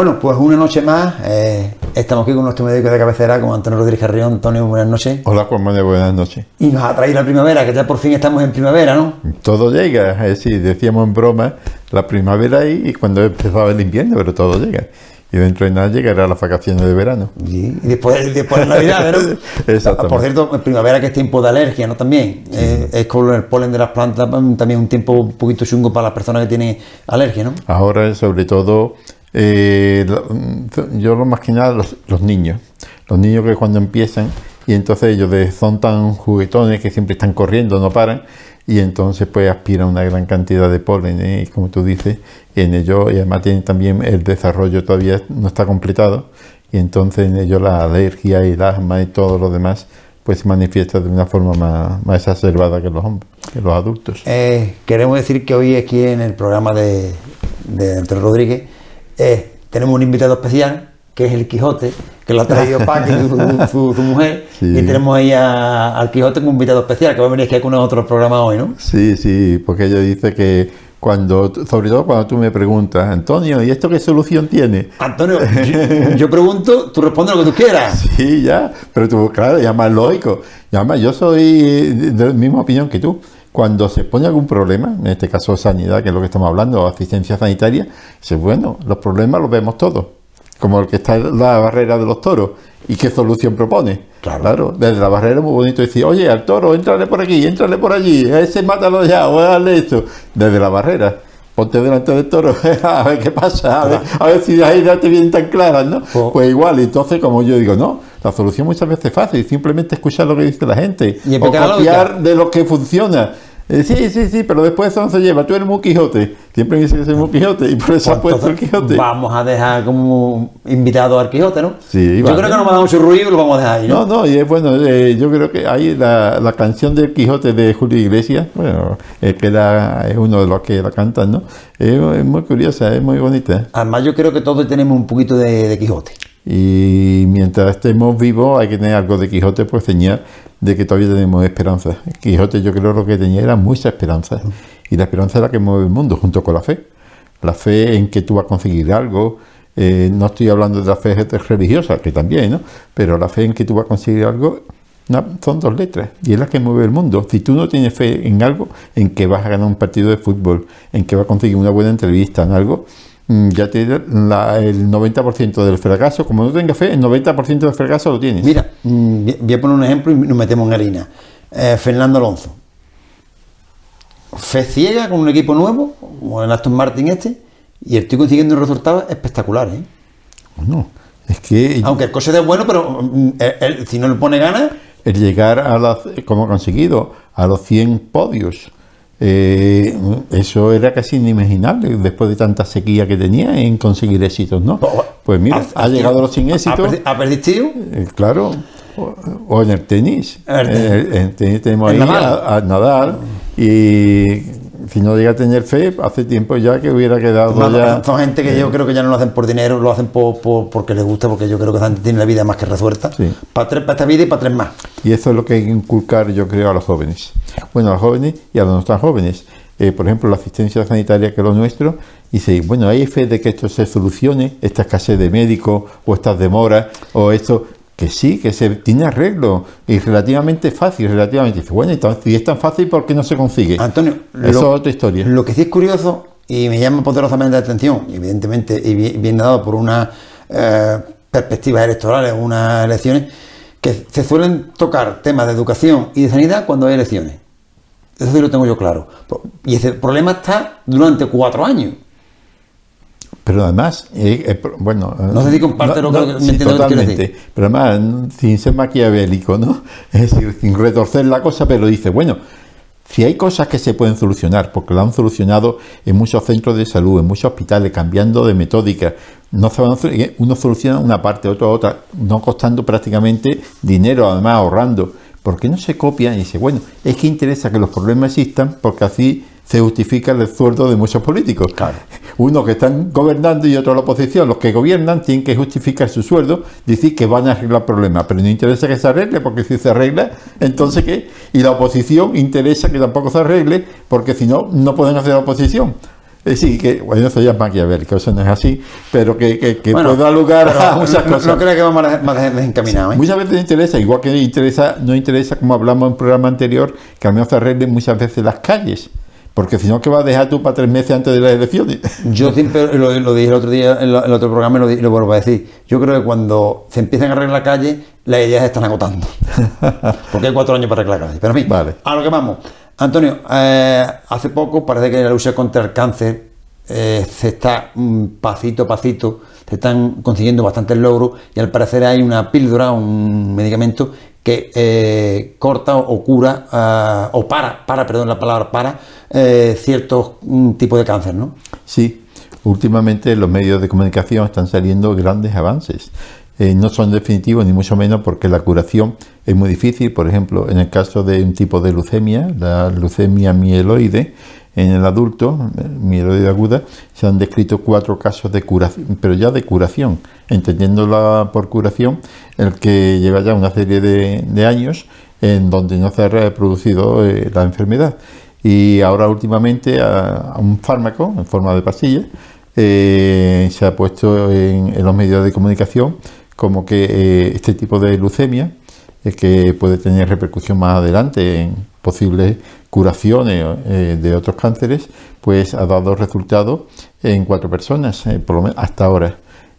Bueno, pues una noche más, eh, estamos aquí con nuestro médico de cabecera, con Antonio Rodríguez Carrión. Antonio, buenas noches. Hola Juan Manuel, buenas noches. Y nos ha traído la primavera, que ya por fin estamos en primavera, ¿no? Todo llega, es decir, decíamos en broma, la primavera ahí y cuando empezaba el invierno, pero todo llega. Y dentro de nada llegará las vacaciones de verano. Y después, después de Navidad, ¿no? Exactamente. Por cierto, en primavera que es tiempo de alergia, ¿no? También. Eh, es con el polen de las plantas mm, también un tiempo un poquito chungo para las personas que tienen alergia, ¿no? Ahora, sobre todo, eh, lo- yo lo más que nada los, los niños. Los niños que cuando empiezan y entonces ellos son tan juguetones que siempre están corriendo, no paran y entonces pues aspiran una gran cantidad de polen ¿eh? como tú dices, en ellos y además tienen también el desarrollo todavía no está completado y entonces en ellos la alergia y el asma y todo lo demás pues se manifiesta de una forma más, más exacerbada que los hombres, que los adultos. Eh, queremos decir que hoy aquí en el programa de, de Antonio Rodríguez eh, tenemos un invitado especial que es el Quijote, que lo ha traído Paqui, su, su- su mujer, Sí. y tenemos ahí a- al Quijote como invitado especial, que va a venir aquí con otro programa hoy, ¿no? Sí, sí, porque ella dice que cuando, sobre todo cuando tú me preguntas, Antonio, ¿y esto qué solución tiene? Antonio, yo, yo pregunto, tú respondes lo que tú quieras. Sí, ya, pero tú, claro, ya más lógico. Y además, yo soy de la misma opinión que tú. Cuando se pone algún problema, en este caso sanidad, que es lo que estamos hablando, o asistencia sanitaria, dice, bueno, los problemas los vemos todos. Como el que está en la barrera de los toros. ¿Y qué solución propone? Claro. desde la barrera es muy bonito decir, oye, al toro, entrale por aquí, entrale por allí, a ese mátalo ya, o dale esto. Desde la barrera. Ponte delante del toro, a ver qué pasa, a ver, a ver si las ideas te vienen tan claras, ¿no? Oh. Pues igual, entonces como yo digo, no, la solución muchas veces es fácil, simplemente escuchar lo que dice la gente, Y o copiar de lo que funciona. Eh, sí, sí, sí, pero después eso no se lleva, tú eres muy Quijote, siempre me dice que soy muy Quijote, y por eso ha Pues puesto el Quijote. Vamos a dejar como invitado al Quijote, ¿no? Sí, Yo vale. creo que no me ha dado mucho ruido y lo vamos a dejar ahí, ¿no? No, no, y es bueno, eh, yo creo que ahí la, la canción del Quijote de Julio Iglesias, bueno, eh, que es uno de los que la cantan, ¿no? Es, es muy curiosa, es muy bonita. Además, yo creo que todos tenemos un poquito de, de Quijote. Y mientras estemos vivos hay que tener algo de Quijote por señal de que todavía tenemos esperanza. Quijote yo creo lo que tenía era mucha esperanza. Y la esperanza es la que mueve el mundo junto con la fe. La fe en que tú vas a conseguir algo. eh, no estoy hablando de la fe religiosa, que también, ¿no? Pero la fe en que tú vas a conseguir algo no, son dos letras y es la que mueve el mundo. Si tú no tienes fe en algo, en que vas a ganar un partido de fútbol, en que vas a conseguir una buena entrevista, en algo, ya tienes la- el 90% del fracaso. Como no tengas fe, el 90% del fracaso lo tienes. Mira, mm, voy a poner un ejemplo y nos metemos en harina. Eh, Fernando Alonso. Fe ciega con un equipo nuevo, como el Aston Martin este, y estoy consiguiendo resultados espectaculares. ¿eh? Bueno, es que Aunque el coche es bueno, pero mm, él- él, si no le pone ganas, el llegar a las, como ha conseguido, a los 100 podios, eh, eso era casi inimaginable después de tanta sequía que tenía en conseguir éxitos, ¿no? Pues mira, ha, llegado a los 100 ha, éxitos. ha persistido. Eh, claro, o, o en el tenis. En el tenis. En el- en el tenis tenemos En ahí a, a Nadal y si no llega a tener fe, hace tiempo ya que hubiera quedado ya. son gente que yo creo que ya no lo hacen por dinero, lo hacen por, por- porque les gusta, porque yo creo que esa gente tiene la vida más que resuelta. Sí. Para, tres, para esta vida y para tres más. Y eso es lo que hay que inculcar, yo creo, a los jóvenes. Bueno, a los jóvenes y a los no tan jóvenes. Eh, por ejemplo, la asistencia sanitaria, que es lo nuestro, dice, bueno, hay fe de que esto se solucione, esta escasez de médicos, o estas demoras, o esto, que sí, que se tiene arreglo, y relativamente fácil, relativamente. Dice, bueno, entonces, si es tan fácil, ¿por qué no se consigue? Antonio, Eso es otra historia. Lo que sí es curioso y me llama poderosamente la atención, evidentemente, y bien, dado por unas eh, perspectivas electorales, unas elecciones, que se suelen tocar temas de educación y de sanidad cuando hay elecciones. Eso sí lo tengo yo claro. Y ese problema está durante cuatro años. Pero además, eh, eh, bueno... eh, No sé si comparte lo que- me sí, lo que totalmente. Pero además, sin ser maquiavélico, ¿no? Es decir, sin retorcer la cosa, pero dice, bueno, si hay cosas que se pueden solucionar, porque lo han solucionado en muchos centros de salud, en muchos hospitales, cambiando de metódica, no se van a sol- uno soluciona una parte, otro otra, no costando prácticamente dinero, además ahorrando. ¿Por qué no se copia? Y dice, bueno, es que interesa que los problemas existan porque así se justifica el esfuerzo de muchos políticos. Claro. Uno que están gobernando y otro la oposición. Los que gobiernan tienen que justificar su sueldo, decir que van a arreglar problemas, pero no interesa que se arregle, porque si se arregla, entonces ¿qué? Y la oposición interesa que tampoco se arregle, porque si no, no pueden hacer oposición. Eh, sí, que bueno, eso ya es maquiavélico, eso no es así, pero que, que, que Bueno, puede dar lugar a muchas no, cosas. no creo que vamos más, más desencaminados, ¿eh? Muchas veces interesa, igual que interesa, no interesa, como hablamos en un programa anterior, que al menos se arreglen muchas veces las calles. Porque si no, ¿qué vas a dejar tú para tres meses antes de las elecciones? Yo siempre lo, lo dije el otro día en, el otro programa y lo, lo vuelvo a decir. Yo creo que cuando se empiezan a arreglar la calle, las ideas se están agotando. Porque hay cuatro años para arreglar la calle. Pero en fin, Vale. a lo que vamos. Antonio, eh, hace poco parece que la lucha contra el cáncer eh, se está mm, pasito a pasito, se están consiguiendo bastantes logros y al parecer hay una píldora, un medicamento que eh, corta o cura ah, o para, para, perdón la palabra, para eh, ciertos mm, tipos de cáncer, ¿no? Sí, últimamente en los medios de comunicación están saliendo grandes avances. Eh, no son definitivos ni mucho menos porque la curación es muy difícil. Por ejemplo, en el caso de un tipo de leucemia, la leucemia mieloide, en el adulto, eh, mieloide aguda, se han descrito cuatro casos de curación, pero ya de curación, entendiéndola por curación, el que lleva ya una serie de, años en donde no se ha reproducido eh, la enfermedad. Y ahora últimamente a, un fármaco en forma de pastilla eh, se ha puesto en, los medios de comunicación como que este tipo de leucemia que puede tener repercusión más adelante en posibles curaciones eh, de otros cánceres, pues ha dado resultados en cuatro personas, eh, por lo menos hasta ahora.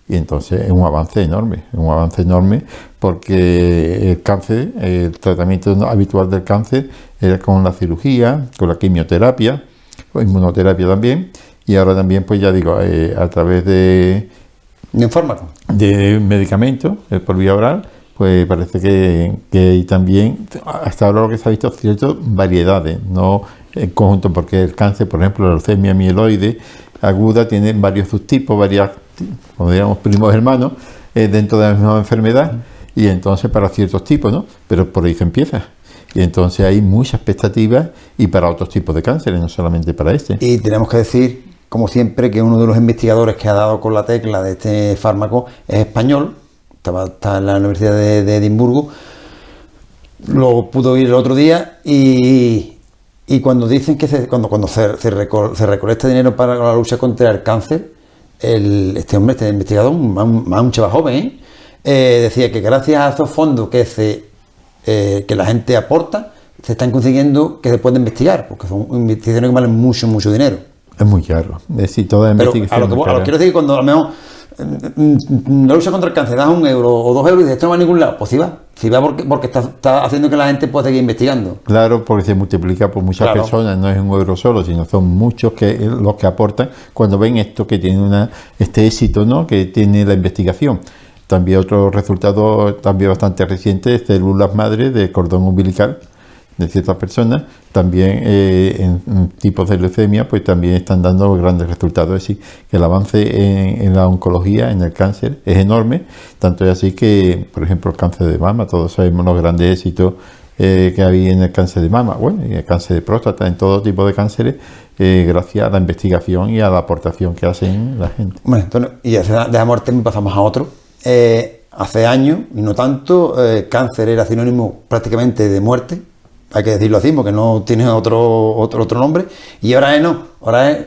Y entonces es un avance enorme, un avance enorme porque el cáncer, el tratamiento habitual del cáncer era con la cirugía, con la quimioterapia, o inmunoterapia también, y ahora también, pues ya digo, eh, a través de, De un fármaco. de medicamentos por vía oral, pues parece que, que también, hasta ahora lo que se ha visto, ciertas variedades, no en conjunto, porque el cáncer, por ejemplo, la leucemia mieloide aguda tiene varios subtipos, varias, como diríamos, primos hermanos, eh, dentro de la misma enfermedad, y entonces para ciertos tipos, ¿no? Pero por ahí se empieza. Y entonces hay mucha expectativa y para otros tipos de cánceres, no solamente para este. Y tenemos que decir, como siempre, que uno de los investigadores que ha dado con la tecla de este fármaco es español, estaba, está en la Universidad de, de Edimburgo, lo pudo oír el otro día y, y cuando dicen que se, cuando, cuando se, se, reco- se recolecta dinero para la lucha contra el cáncer, el- este hombre, este investigador, un, un, un chaval joven, ¿eh? Eh, decía que gracias a esos fondos que se eh, que la gente aporta, se están consiguiendo que se pueda investigar, porque son investigaciones que valen mucho, mucho dinero. Es muy caro. Es decir, toda Pero investigación a lo que, es muy voy- a lo que quiero decir, cuando a lo mejor la lucha contra el cáncer das un euro o dos euros y dices, esto no va a ningún lado, pues sí va. Sí va porque, porque está, está haciendo que la gente pueda seguir investigando. Claro, porque se multiplica por muchas Claro. personas, no es un euro solo, sino son muchos que los que aportan cuando ven esto que tiene una, este éxito, ¿no? Que tiene la investigación. También otro resultado también bastante reciente, células madre de cordón umbilical de ciertas personas, también eh, en, en tipos de leucemia, pues también están dando grandes resultados. Es decir, que el avance en, en la oncología, en el cáncer, es enorme, tanto es así que, por ejemplo, el cáncer de mama, todos sabemos los grandes éxitos eh, que había en el cáncer de mama, bueno, y el cáncer de próstata, en todo tipo de cánceres, eh, gracias a la investigación y a la aportación que hacen la gente. Bueno, entonces, y de la muerte pasamos a otro. Hace años, no tanto, cáncer era sinónimo prácticamente de muerte, hay que decirlo así, porque no tiene otro, otro, otro nombre, y ahora es no, ahora es,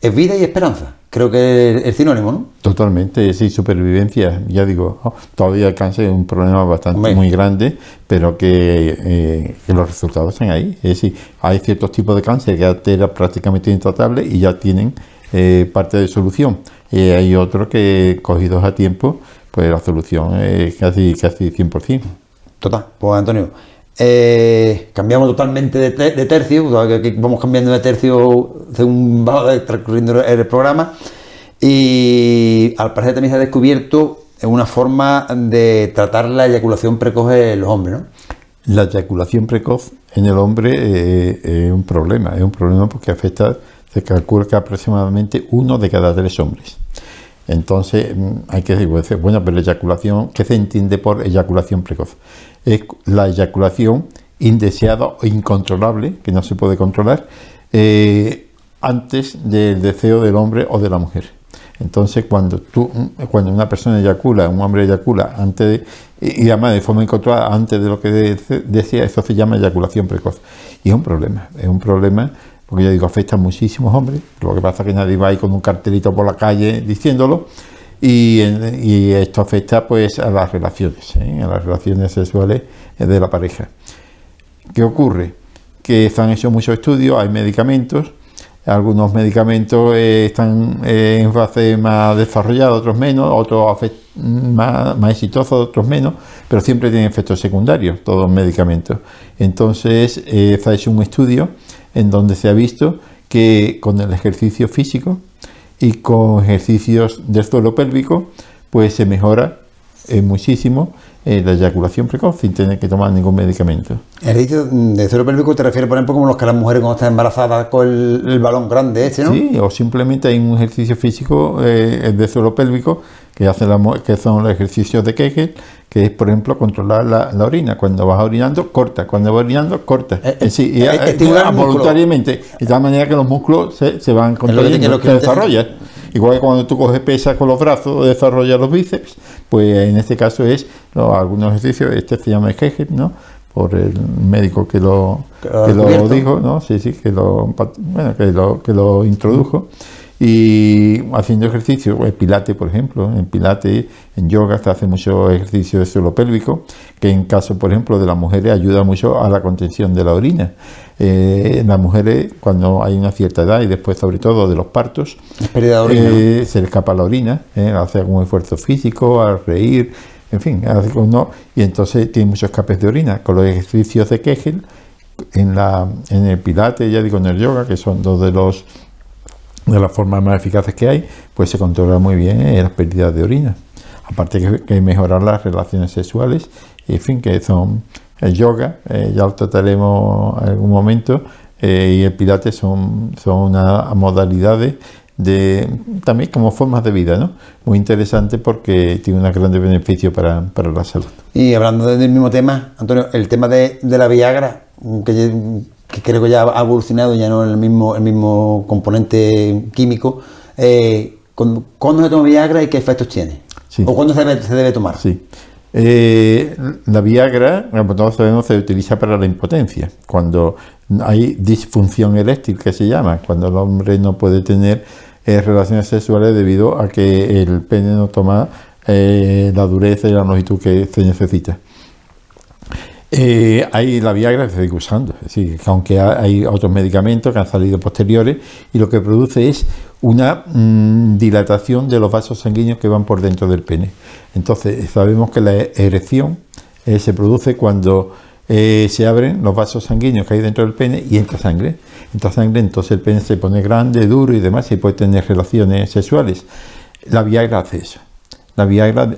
es vida y esperanza. Creo que es el sinónimo, ¿no? Totalmente, sí, supervivencia. Ya digo, oh, todavía el cáncer es un problema bastante Hombre. muy grande, pero que, eh, que los resultados están ahí. Es decir, hay ciertos tipos de cáncer que eran prácticamente intratables y ya tienen eh, parte de solución. Y hay otros que, cogidos a tiempo, pues la solución es casi, casi 100%. Total, pues Antonio, eh, cambiamos totalmente de, te- de tercio, vamos cambiando de tercio según va transcurriendo el programa, y al parecer también se ha descubierto una forma de tratar la eyaculación precoz en los hombres. La eyaculación precoz en el hombre eh, es un problema, es un problema porque afecta, se calcula que aproximadamente uno de cada tres hombres. Entonces mm, hay que decir, pues, bueno, pero la eyaculación, ¿qué se entiende por eyaculación precoz? Es la eyaculación indeseada o incontrolable, que no se puede controlar, eh, antes del deseo del hombre o de la mujer. Entonces, cuando tú, cuando una persona eyacula, un hombre eyacula antes de, y además de forma incontrolada antes de lo que de- decía, eso se llama eyaculación precoz. Y es un problema, es un problema porque yo digo, afecta a muchísimos hombres, lo que pasa es que nadie va ahí con un cartelito por la calle diciéndolo, y, esto afecta pues a las relaciones, ¿eh? a las relaciones sexuales de la pareja. ¿Qué ocurre? Que se han hecho muchos estudios, hay medicamentos, algunos medicamentos eh, están en fase más desarrollada, otros menos, otros más, exitosos, otros menos, pero siempre tienen efectos secundarios, todos los medicamentos. Entonces, eh, hecho un estudio en donde se ha visto que con el ejercicio físico y con ejercicios del suelo pélvico, pues se mejora muchísimo eh, la eyaculación precoz sin tener que tomar ningún medicamento. El ejercicio de suelo pélvico te refieres, por ejemplo, como los que las mujeres cuando están embarazadas con el, balón grande ese, ¿no? Sí, o simplemente hay un ejercicio físico eh, de suelo pélvico que, hace la, que son los ejercicios de Kegel, que es, por ejemplo, controlar la, orina. Cuando vas orinando, corta. Cuando vas orinando, corta. Eh, eh, sí, voluntariamente. De tal manera que los músculos se, se van contrayendo, se desarrollan. Igual que cuando tú coges pesas con los brazos, desarrollas los bíceps, pues en este caso es algunos ejercicios, este se llama Kegel, ¿no? Por el médico que lo, que lo dijo, ¿no? Sí, sí, que lo, bueno, que lo, que lo introdujo y haciendo ejercicio, el pilate por ejemplo, en pilate, en yoga se hace mucho ejercicio de suelo pélvico, que en caso por ejemplo de las mujeres ayuda mucho a la contención de la orina. Eh, en las mujeres cuando hay una cierta edad y después sobre todo de los partos, eh, se le escapa la orina, eh, hace algún esfuerzo físico, al reír, en fin, y entonces tiene muchos escapes de orina. Con los ejercicios de Kegel, en, la, en el pilate, ya digo en el yoga, que son dos de los de las formas más eficaces que hay, pues se controla muy bien eh, las pérdidas de orina. Aparte que, mejorar las relaciones sexuales, en fin, que son el yoga, eh, ya lo trataremos en algún momento, eh, y el pilates son, son unas modalidades de también como formas de vida, ¿no? Muy interesante porque tiene un gran beneficio para, para, la salud. Y hablando del mismo tema, Antonio, el tema de, de la Viagra, que que creo que ya ha evolucionado, ya no es el mismo, el mismo componente químico. Eh, ¿Cuándo se toma Viagra y qué efectos tiene? ¿O cuándo se debe, tomar? Sí. Eh, la Viagra, como todos sabemos, se utiliza para la impotencia. Cuando hay disfunción eléctrica, que se llama, cuando el hombre no puede tener eh, relaciones sexuales debido a que el pene no toma la dureza y la longitud que se necesita. Eh, hay la Viagra se sigue usando, es decir, aunque hay otros medicamentos que han salido posteriores y lo que produce es una mm, dilatación de los vasos sanguíneos que van por dentro del pene. Entonces, sabemos que la erección eh, se produce cuando eh, se abren los vasos sanguíneos que hay dentro del pene y entra sangre. Entra sangre, entonces el pene se pone grande, duro y demás y puede tener relaciones sexuales. La Viagra hace eso. La Viagra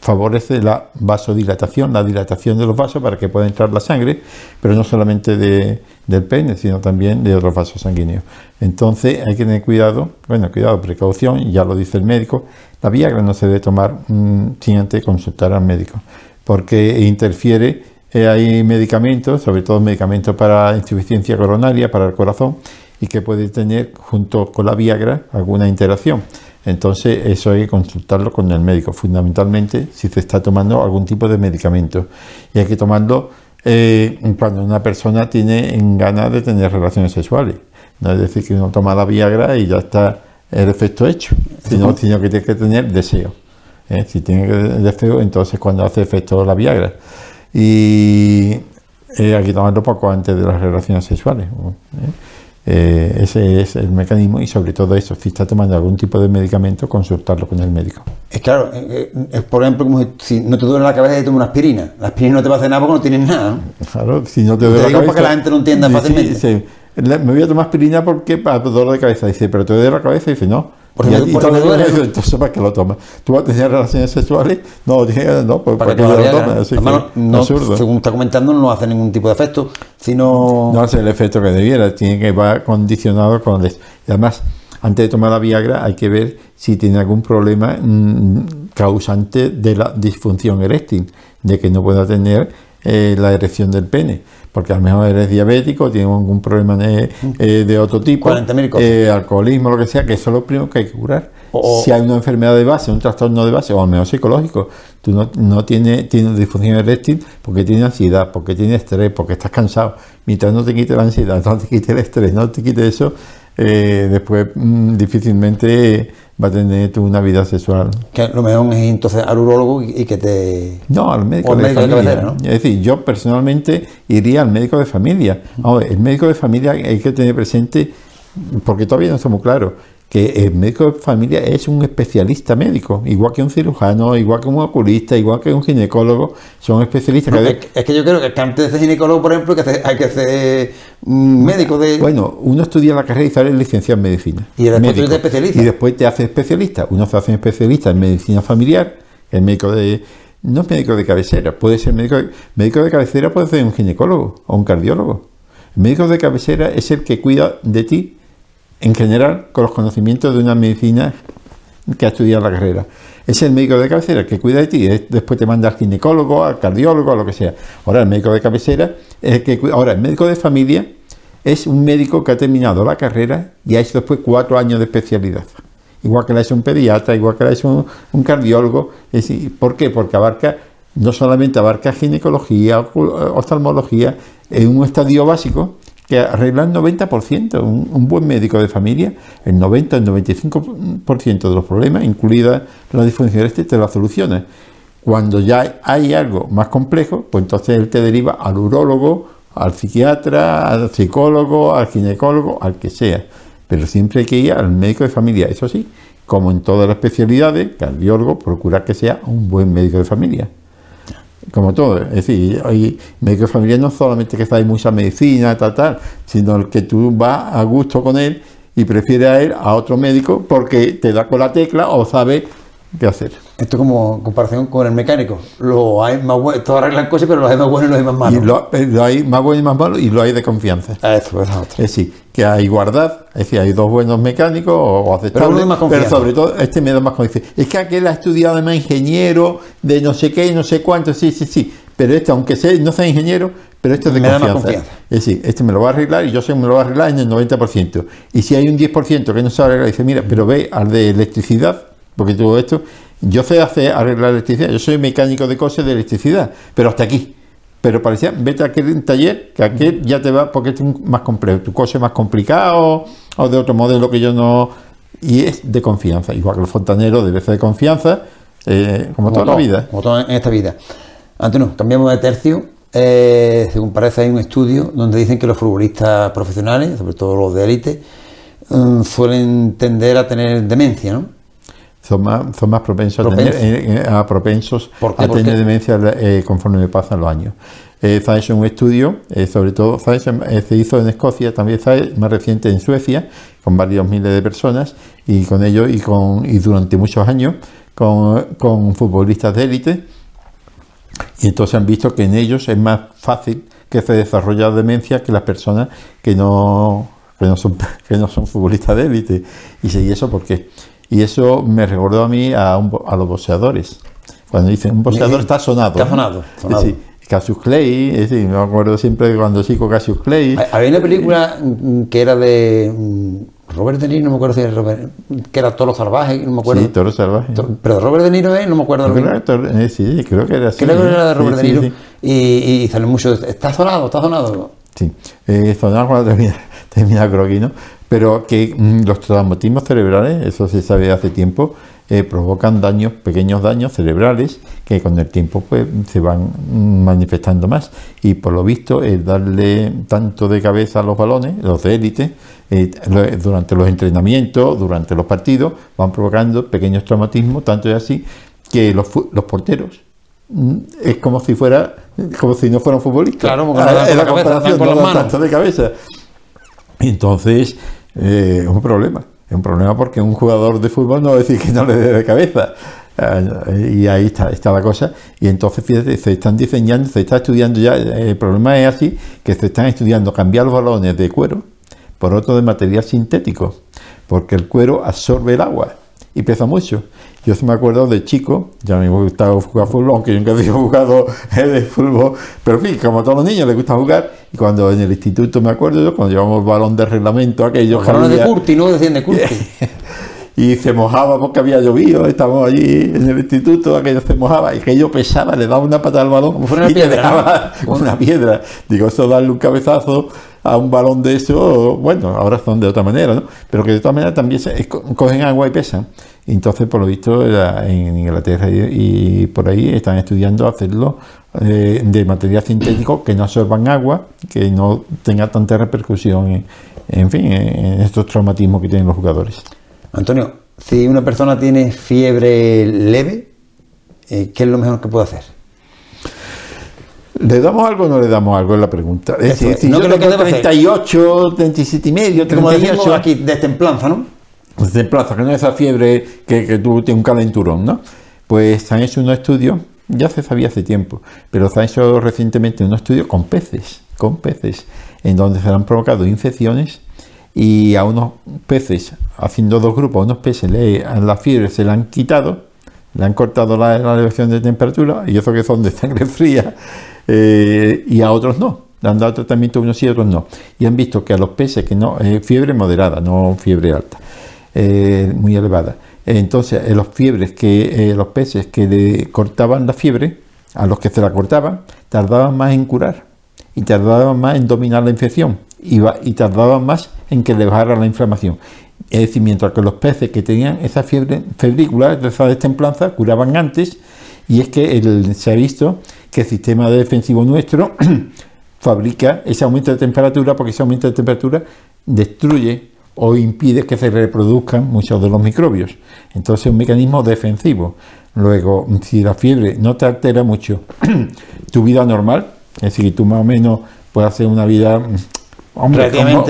favorece la vasodilatación, la dilatación de los vasos para que pueda entrar la sangre, pero no solamente de, del pene, sino también de otros vasos sanguíneos. Entonces hay que tener cuidado, bueno, cuidado, precaución, ya lo dice el médico, la Viagra no se debe tomar mm, sin antes consultar al médico, porque interfiere, eh, hay medicamentos, sobre todo medicamentos para insuficiencia coronaria, para el corazón, y que puede tener junto con la Viagra alguna interacción. Entonces, eso hay que consultarlo con el médico, fundamentalmente si se está tomando algún tipo de medicamento. Y hay que tomarlo eh, cuando una persona tiene ganas de tener relaciones sexuales. No es decir que uno toma la Viagra y ya está el efecto hecho, sino, que tiene que tener deseo. ¿eh? Si tiene deseo, entonces cuando hace efecto la Viagra. Y eh, hay que tomarlo poco antes de las relaciones sexuales. Eh, ese es el mecanismo y sobre todo eso, si está tomando algún tipo de medicamento, consultarlo con el médico. Es claro, eh, eh, es por ejemplo como si no te duele la cabeza y tomas una aspirina. La aspirina no te va a hacer nada porque no tienes nada. Claro, si no te duele la cabeza. para que la gente lo entienda fácilmente. me voy a tomar aspirina porque para dolor de cabeza. Dice, pero te duele la cabeza y dice, no porque, y, y duele, entonces, ¿para qué lo tomas? ¿Tú vas a tener relaciones sexuales? No, no, pues, ¿para, qué lo tomas? Así no, según está comentando, no hace ningún tipo de efecto, sino... No hace el efecto que debiera, tiene que va condicionado con... Y además, antes de tomar la Viagra hay que ver si tiene algún problema mm, causante de la disfunción eréctil, de que no pueda tener eh, la erección del pene porque a lo mejor eres diabético, tienes algún problema de, eh, otro tipo, eh, alcoholismo, lo que sea, que eso es lo primero que hay que curar. O- si hay una enfermedad de base, un trastorno de base, o al menos psicológico, tú no, no tienes tiene disfunción eréctil porque tienes ansiedad, porque tienes estrés, porque estás cansado. Mientras no te quite la ansiedad, no te quite el estrés, no te quite eso, eh, después mm, difícilmente va a tener tú una vida sexual. Que lo mejor es entonces al urólogo y, que te... No, al médico, al de médico de familia. cabecera, ¿no? Es decir, yo personalmente iría al médico de familia. Vamos a ver, el médico de familia hay que tener presente, porque todavía no está muy claro, que el médico de familia es un especialista médico, igual que un cirujano, igual que un oculista, igual que un ginecólogo, son especialistas. No, Cada- es, es que yo creo que antes de ser ginecólogo, por ejemplo, hay que ser, hay que ser mm, médico de... Bueno, uno estudia la carrera y sale licenciado en medicina. Y después Médico. eres especialista. Y después te haces especialista. Uno se hace especialista en medicina familiar, el médico de. No es médico de cabecera, puede ser médico de, médico de cabecera, puede ser un ginecólogo o un cardiólogo. El médico de cabecera es el que cuida de ti, en general, con los conocimientos de una medicina que ha estudiado la carrera. Es el médico de cabecera que cuida de ti, es- después te manda al ginecólogo, al cardiólogo, a lo que sea. Ahora el médico de cabecera es el que. Ahora el médico de familia es un médico que ha terminado la carrera y ha hecho después cuatro años de especialidad. Igual que la es un pediatra, igual que la es un, cardiólogo. ¿Por qué? Porque abarca, no solamente abarca ginecología, oftalmología, en un estadio básico que arregla el 90%. Un, buen médico de familia, el 90, el 95% de los problemas, incluida la disfunción eréctil, te lo soluciona. Cuando ya hay algo más complejo, pues entonces él te deriva al urólogo, al psiquiatra, al psicólogo, al ginecólogo, al que sea. Pero siempre hay que ir al médico de familia. Eso sí, como en todas las especialidades, cardiólogo, procurar que sea un buen médico de familia. Como todo, es decir, hay médico de familia no solamente que sabe mucha medicina, tal, tal, sino que tú vas a gusto con él y prefieres a él a otro médico porque te da con la tecla o sabe qué hacer. Esto como comparación con el mecánico. Lo hay más bueno, todos arreglan cosas, pero los hay más buenos y los hay más malos. Y lo, eh, lo hay más bueno y más malo y lo hay de confianza. Ah, Eso, esa es otra. Es decir, que hay guardad, es decir, hay dos buenos mecánicos o, aceptables, uno de más pero sobre todo este me da más confianza. Es que aquel ha estudiado además ingeniero de no sé qué, no sé cuánto, sí, sí, sí, pero este, aunque sea, no sea ingeniero, pero este es de Me da más confianza. confianza. Es decir, este me lo va a arreglar y yo sé que me lo va a arreglar en el 90%. Y si hay un 10% que no sabe arreglar, dice, mira, pero ve al de electricidad, porque todo esto, yo sé hacer arreglar electricidad, yo soy mecánico de cosas de electricidad, pero hasta aquí. Pero parecía, vete a aquel taller, que aquel ya te va, porque es más complejo, tu coche es más complicado, o de otro modelo que yo no. Y es de confianza, igual que el fontanero debe ser de confianza, eh, como, toda la todo, vida. Como todo en esta vida. Antonio, cambiamos de tercio. Eh, según parece, hay un estudio donde dicen que los futbolistas profesionales, sobre todo los de élite, mm, suelen tender a tener demencia, ¿no? Son más, son más propensos. A, tener, eh, eh, demencia eh, conforme pasan los años. Eh, hecho un estudio, eh, sobre todo se, eh, hizo en Escocia, también más reciente en Suecia, con varios miles de personas, y con ello y, con, y durante muchos años con, con futbolistas de élite. Y entonces han visto que en ellos es más fácil que se desarrolle la demencia que las personas que no, que no, son, que no son futbolistas de élite. Y ¿y eso por qué? Y eso me recordó a mí a, un a los boxeadores. Cuando dicen, un boxeador está sonado. Está sonado, sonado. Cassius Clay, es decir, me acuerdo siempre de cuando chico Cassius Clay. Había una película mm, que era de mm, Robert De Niro, no me acuerdo si era Robert, que era Toro Salvaje, no me acuerdo. Sí, Toro Salvaje. To- Pero de Robert De Niro, ¿eh? No me acuerdo. Creo lo que eh, sí, creo que era así. Creo que era de Robert sí, De Niro. sí. Y, y sale mucho. Está sonado, está sonado. Sí, eh, sonaba cuando termina, termina croquino, pero que mm, los traumatismos cerebrales, eso se sabe hace tiempo, eh, provocan daños, pequeños daños cerebrales que con el tiempo pues se van mm, manifestando más. Y por lo visto, el darle tanto de cabeza a los balones, los de élite, eh, durante los entrenamientos, durante los partidos, van provocando pequeños traumatismos, tanto es así que los, los porteros mm, es como si fuera como si no fueran futbolistas Claro, porque Ah, no la cabeza, con no las manos. tanto de cabeza entonces eh, es un problema. Es un problema porque un jugador de fútbol no va a decir que no le dé de cabeza. Eh, y ahí está, está la cosa. Y entonces fíjate, se están diseñando se está estudiando ya el problema es así que se están estudiando cambiar los balones de cuero por otro de material sintético porque el cuero absorbe el agua y pesa mucho. Yo sí me acuerdo de chico, ya me gustaba jugar fútbol, aunque yo nunca había jugado eh, de fútbol, pero en fin, como a todos los niños les gusta jugar, y cuando en el instituto me acuerdo yo, cuando llevamos balón de reglamento, aquellos Los balones de Curti, ¿no? Decían de Curti. y se mojaba porque había llovido, estábamos allí en el instituto, aquello se mojaba y aquello pesaba, le daba una patada al balón Como fuera una y piedra, dejaba una piedra. Digo, eso darle un cabezazo a un balón de eso, bueno, ahora son de otra manera, ¿no? Pero que de todas maneras también se, co- cogen agua y pesan. Entonces, por lo visto, en Inglaterra y, por ahí están estudiando hacerlo eh, de material sintético que no absorban agua, que no tenga tanta repercusión en, en fin, en estos traumatismos que tienen los jugadores. Antonio, si una persona tiene fiebre leve, eh, ¿qué es lo mejor que puede hacer? ¿Le damos algo o no le damos algo? Es la pregunta. Es decir, si No, yo tengo que debe hacer. 38, 37 y medio, Como decimos 38, aquí, destemplanza, ¿no? Pues plaza, que no es esa fiebre que, que tú tienes un calenturón, ¿no? Pues han hecho unos estudios, ya se sabía hace tiempo, pero se han hecho recientemente unos estudios con peces, con peces, en donde se han provocado infecciones y a unos peces, haciendo dos grupos, a unos peces le, a la fiebre se le han quitado, le han cortado la, la elevación de temperatura, y eso que son de sangre fría, eh, y a otros no. Le han dado tratamiento a unos y a otros no. Y han visto que a los peces que no, eh, fiebre moderada, no fiebre alta, eh, muy elevada. Entonces, en los fiebres que eh, los peces que le cortaban la fiebre, a los que se la cortaban, tardaban más en curar y tardaban más en dominar la infección y, tardaban más en que le bajara la inflamación. Es decir, mientras que los peces que tenían esa fiebre febrícula, esa destemplanza, curaban antes, y es que se ha visto que el sistema defensivo nuestro fabrica ese aumento de temperatura, porque ese aumento de temperatura destruye o impide que se reproduzcan muchos de los microbios. Entonces es un mecanismo defensivo. Luego, si la fiebre no te altera mucho tu vida normal, es decir, que tú más o menos puedes hacer una vida, mm, hombre,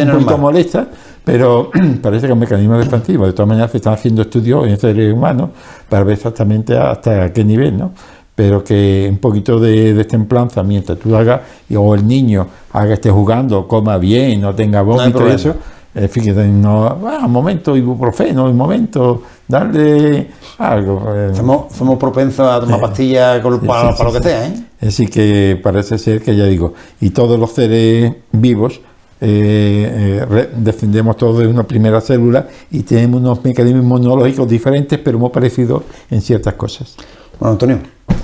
un poquito molesta, pero parece que es un mecanismo defensivo. De todas maneras, se están haciendo estudios en seres humanos para ver exactamente hasta qué nivel, ¿no? Pero que un poquito de destemplanza mientras tú hagas, y- o el niño haga, esté jugando, coma bien, no tenga vómito y problema. eso, eh, fíjate, no, ah, un momento ibuprofeno, un momento, darle algo. eh. Somos, somos propensos a tomar pastillas con- Sí, para, sí, para sí, lo que sea, ¿eh? Así que parece ser que ya digo, y todos los seres vivos eh, eh, descendemos todos de una primera célula y tenemos unos mecanismos inmunológicos diferentes, pero muy parecidos en ciertas cosas. Bueno, Antonio,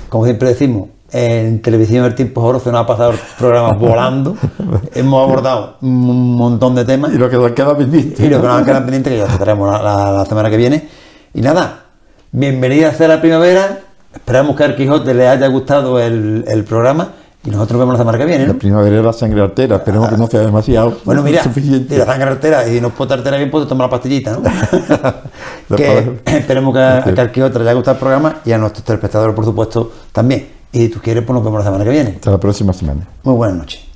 como siempre decimos, en televisión el tiempo es oro, se nos ha pasado el programa volando. Hemos abordado un montón de temas Y lo que nos queda pendiente. y lo que nos queda pendiente, que ya te traemos la, la- la semana que viene. Y nada, bienvenida sea la primavera. Esperamos que al Quijote le haya gustado el, el programa y nosotros nos vemos la semana que viene. ¿no? La primavera es la sangre artera, esperemos que no sea demasiado Bueno, mira, suficiente. la sangre artera, y no puede artera bien, pues te toma la pastillita, ¿no? Que esperemos que a, que al Quijote le haya gustado el programa y a nuestros telespectadores, por supuesto, también. Y si tú quieres, pues nos vemos la semana que viene. Hasta la próxima semana. Muy buenas noches.